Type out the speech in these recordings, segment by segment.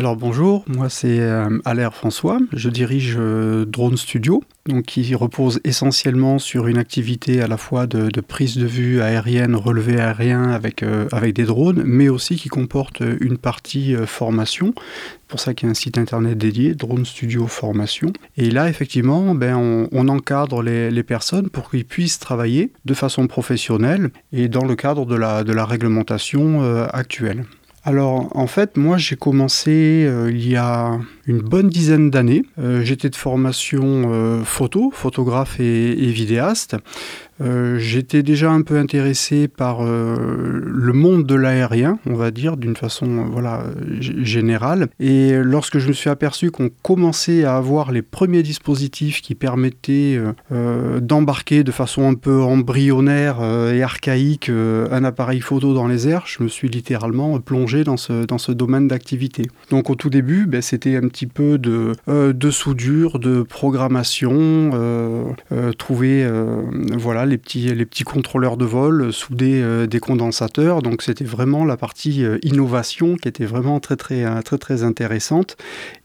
Alors bonjour, moi c'est euh, Alain François, je dirige euh, Drone Studio, qui repose essentiellement sur une activité à la fois de, prise de vue aérienne, relevé aérien avec, euh, avec des drones, mais aussi qui comporte une partie formation. Pour ça qu'il y a un site internet dédié, Drone Studio Formation. Et là, effectivement, ben, on, encadre les, personnes pour qu'ils puissent travailler de façon professionnelle et dans le cadre de la réglementation actuelle. Alors en fait, moi j'ai commencé euh, il y a une bonne dizaine d'années. Euh, j'étais de formation euh, photo, photographe et vidéaste. Euh, j'étais déjà un peu intéressé par le monde de l'aérien, on va dire, d'une façon voilà, générale. Et lorsque je me suis aperçu qu'on commençait à avoir les premiers dispositifs qui permettaient d'embarquer de façon un peu embryonnaire et archaïque un appareil photo dans les airs, je me suis littéralement plongé dans ce, dans ce domaine d'activité. Donc au tout début, ben, c'était un petit peu de, de soudure, de programmation, trouver voilà, les petits, les petits contrôleurs de vol, souder euh, des condensateurs. Donc c'était vraiment la partie euh, innovation qui était vraiment très très euh, très très intéressante.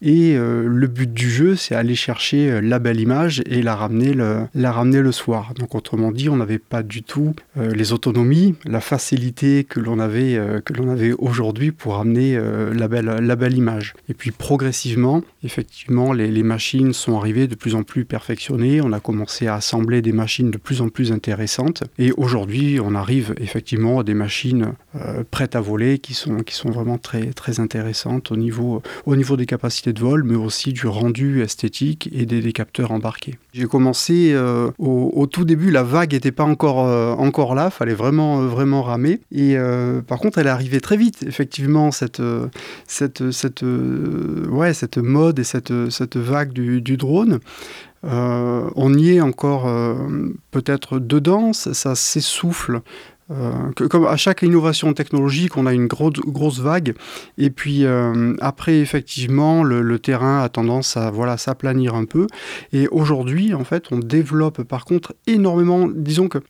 Et le but du jeu, c'est aller chercher la belle image et la ramener le, la ramener le soir. Donc autrement dit, on n'avait pas du tout les autonomies, la facilité que l'on avait que l'on avait aujourd'hui pour ramener la belle la belle image. Et puis progressivement, effectivement, les, machines sont arrivées de plus en plus perfectionnées. On a commencé à assembler des machines de plus en plus intéressante. Et aujourd'hui, on arrive effectivement à des machines euh, prêtes à voler qui sont, vraiment très, très intéressantes au niveau, au niveau des capacités de vol, mais aussi du rendu esthétique et des, capteurs embarqués. J'ai commencé euh, au, tout début, la vague n'était pas encore, euh, encore là, fallait vraiment, vraiment ramer. Et par contre, elle est arrivée très vite, effectivement, cette, cette, cette, ouais, cette mode et cette, cette vague du, du drone. Euh, on y est encore euh, peut-être dedans, ça s'essouffle euh, comme à chaque innovation technologique, on a une grosse, vague, et puis euh, après, effectivement, le, terrain a tendance à voilà, s'aplanir un peu. Et aujourd'hui, en fait, on développe par contre énormément. Disons que euh,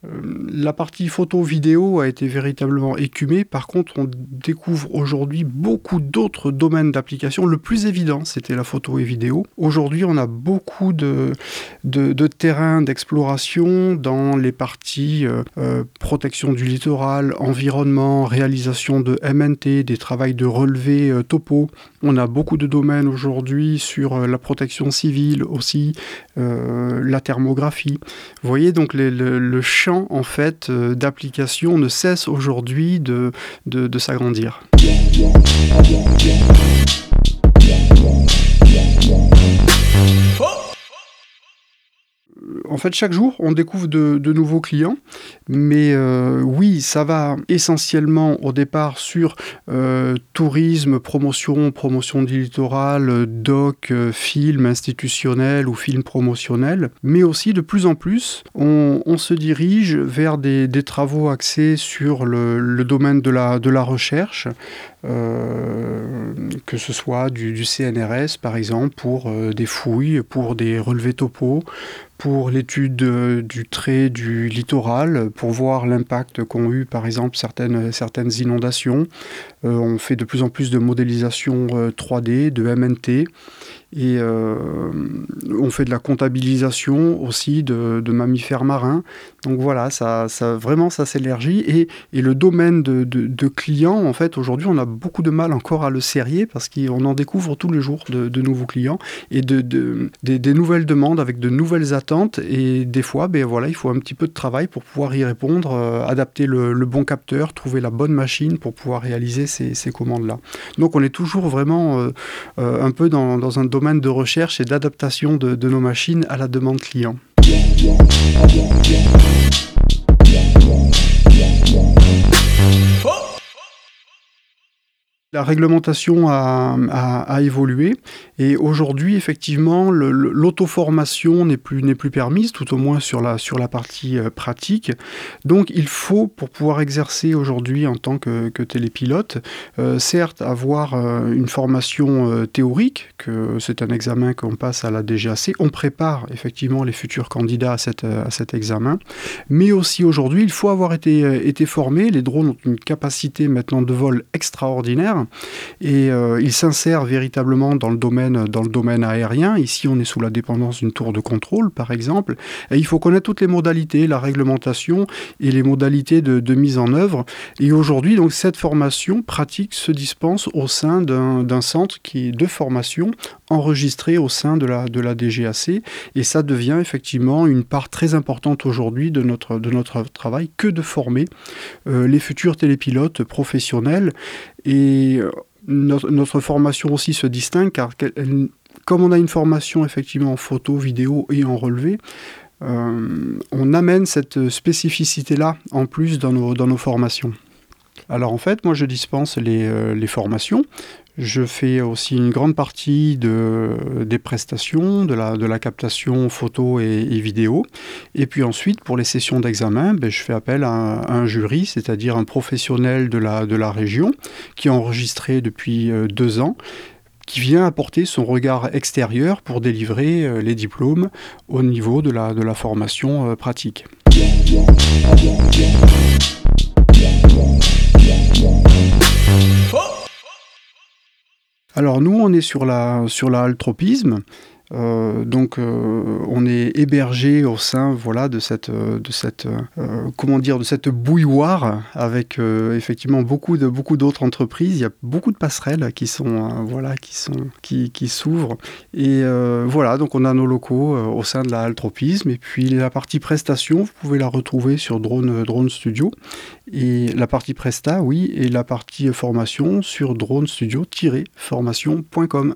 la partie photo-vidéo a été véritablement écumée. Par contre, on découvre aujourd'hui beaucoup d'autres domaines d'application. Le plus évident, c'était la photo et vidéo. Aujourd'hui, on a beaucoup de, de, de d'exploration dans les parties protection du littoral, environnement, réalisation de MNT, des travaux de relevé euh, topo. On a beaucoup de domaines aujourd'hui sur euh, la protection civile aussi, euh, la thermographie. Vous voyez donc le, champ en fait d'application ne cesse aujourd'hui de, s'agrandir en fait, chaque jour, on découvre de, nouveaux clients. Mais euh, oui, ça va essentiellement au départ sur euh, tourisme, promotion, promotion du littoral, doc, euh, film institutionnel ou film promotionnel. Mais aussi, de plus en plus, on, se dirige vers des, travaux axés sur le, domaine de la, de la recherche, que ce soit du, CNRS, par exemple, pour des fouilles, pour des relevés topos, pour l'étude euh, du trait du littoral, pour voir l'impact qu'ont eu par exemple certaines, certaines inondations. Euh, on fait de plus en plus de modélisation 3D, euh, de MNT. Et euh, on fait de la comptabilisation aussi de, mammifères marins. Donc voilà, ça, vraiment ça s'élargit. Et, le domaine de, clients, en fait, aujourd'hui, on a beaucoup de mal encore à le serrer parce qu'on en découvre tous les jours de, nouveaux clients et de, des, nouvelles demandes avec de nouvelles attentes. Et des fois, ben voilà, il faut un petit peu de travail pour pouvoir y répondre, euh, adapter le, bon capteur, trouver la bonne machine pour pouvoir réaliser ces, commandes-là. Donc on est toujours vraiment euh, un peu dans, dans un domaine de recherche et d'adaptation de, de nos machines à la demande client. La réglementation a, évolué et aujourd'hui, effectivement, l'auto-formation n'est plus, permise, tout au moins sur la, partie euh, pratique. Donc, il faut, pour pouvoir exercer aujourd'hui en tant que, télépilote, euh, certes avoir euh, une formation théorique, que c'est un examen qu'on passe à la DGAC. On prépare effectivement les futurs candidats à, cet examen. Mais aussi aujourd'hui, il faut avoir été formé. Les drones ont une capacité maintenant de vol extraordinaire et euh, il s'insère véritablement dans le, domaine, dans le domaine aérien. Ici, on est sous la dépendance d'une tour de contrôle, par exemple. Et il faut connaître toutes les modalités, la réglementation et les modalités de, mise en œuvre. Et aujourd'hui, donc, cette formation pratique se dispense au sein d'un centre qui est de formation enregistré au sein de la, DGAC. Et ça devient effectivement une part très importante aujourd'hui de notre, de notre travail que de former euh, les futurs télépilotes professionnels. Et euh, notre, formation aussi se distingue car comme on a une formation effectivement en photo, vidéo et en relevé, euh, on amène cette spécificité-là en plus dans nos, dans nos formations. Alors en fait, moi je dispense les, les formations. Je fais aussi une grande partie de, des prestations, de la, de la captation photo et, vidéo. Et puis ensuite, pour les sessions d'examen, ben, je fais appel à un, jury, c'est-à-dire un professionnel de la, de la région qui est enregistré depuis euh, deux ans qui vient apporter son regard extérieur pour délivrer euh, les diplômes au niveau de la, de la formation euh, pratique. Alors nous, on est sur la, sur la altropisme. Euh, donc euh, on est hébergé au sein voilà de cette de cette euh, comment dire de cette bouilloire avec effectivement beaucoup de beaucoup d'autres entreprises. Il y a beaucoup de passerelles qui sont voilà qui sont qui s'ouvrent. Et voilà donc on a nos locaux au sein de la altropisme et puis la partie prestation vous pouvez la retrouver sur drone drone studio. Et la partie presta oui et la partie formation sur drone studio-formation.com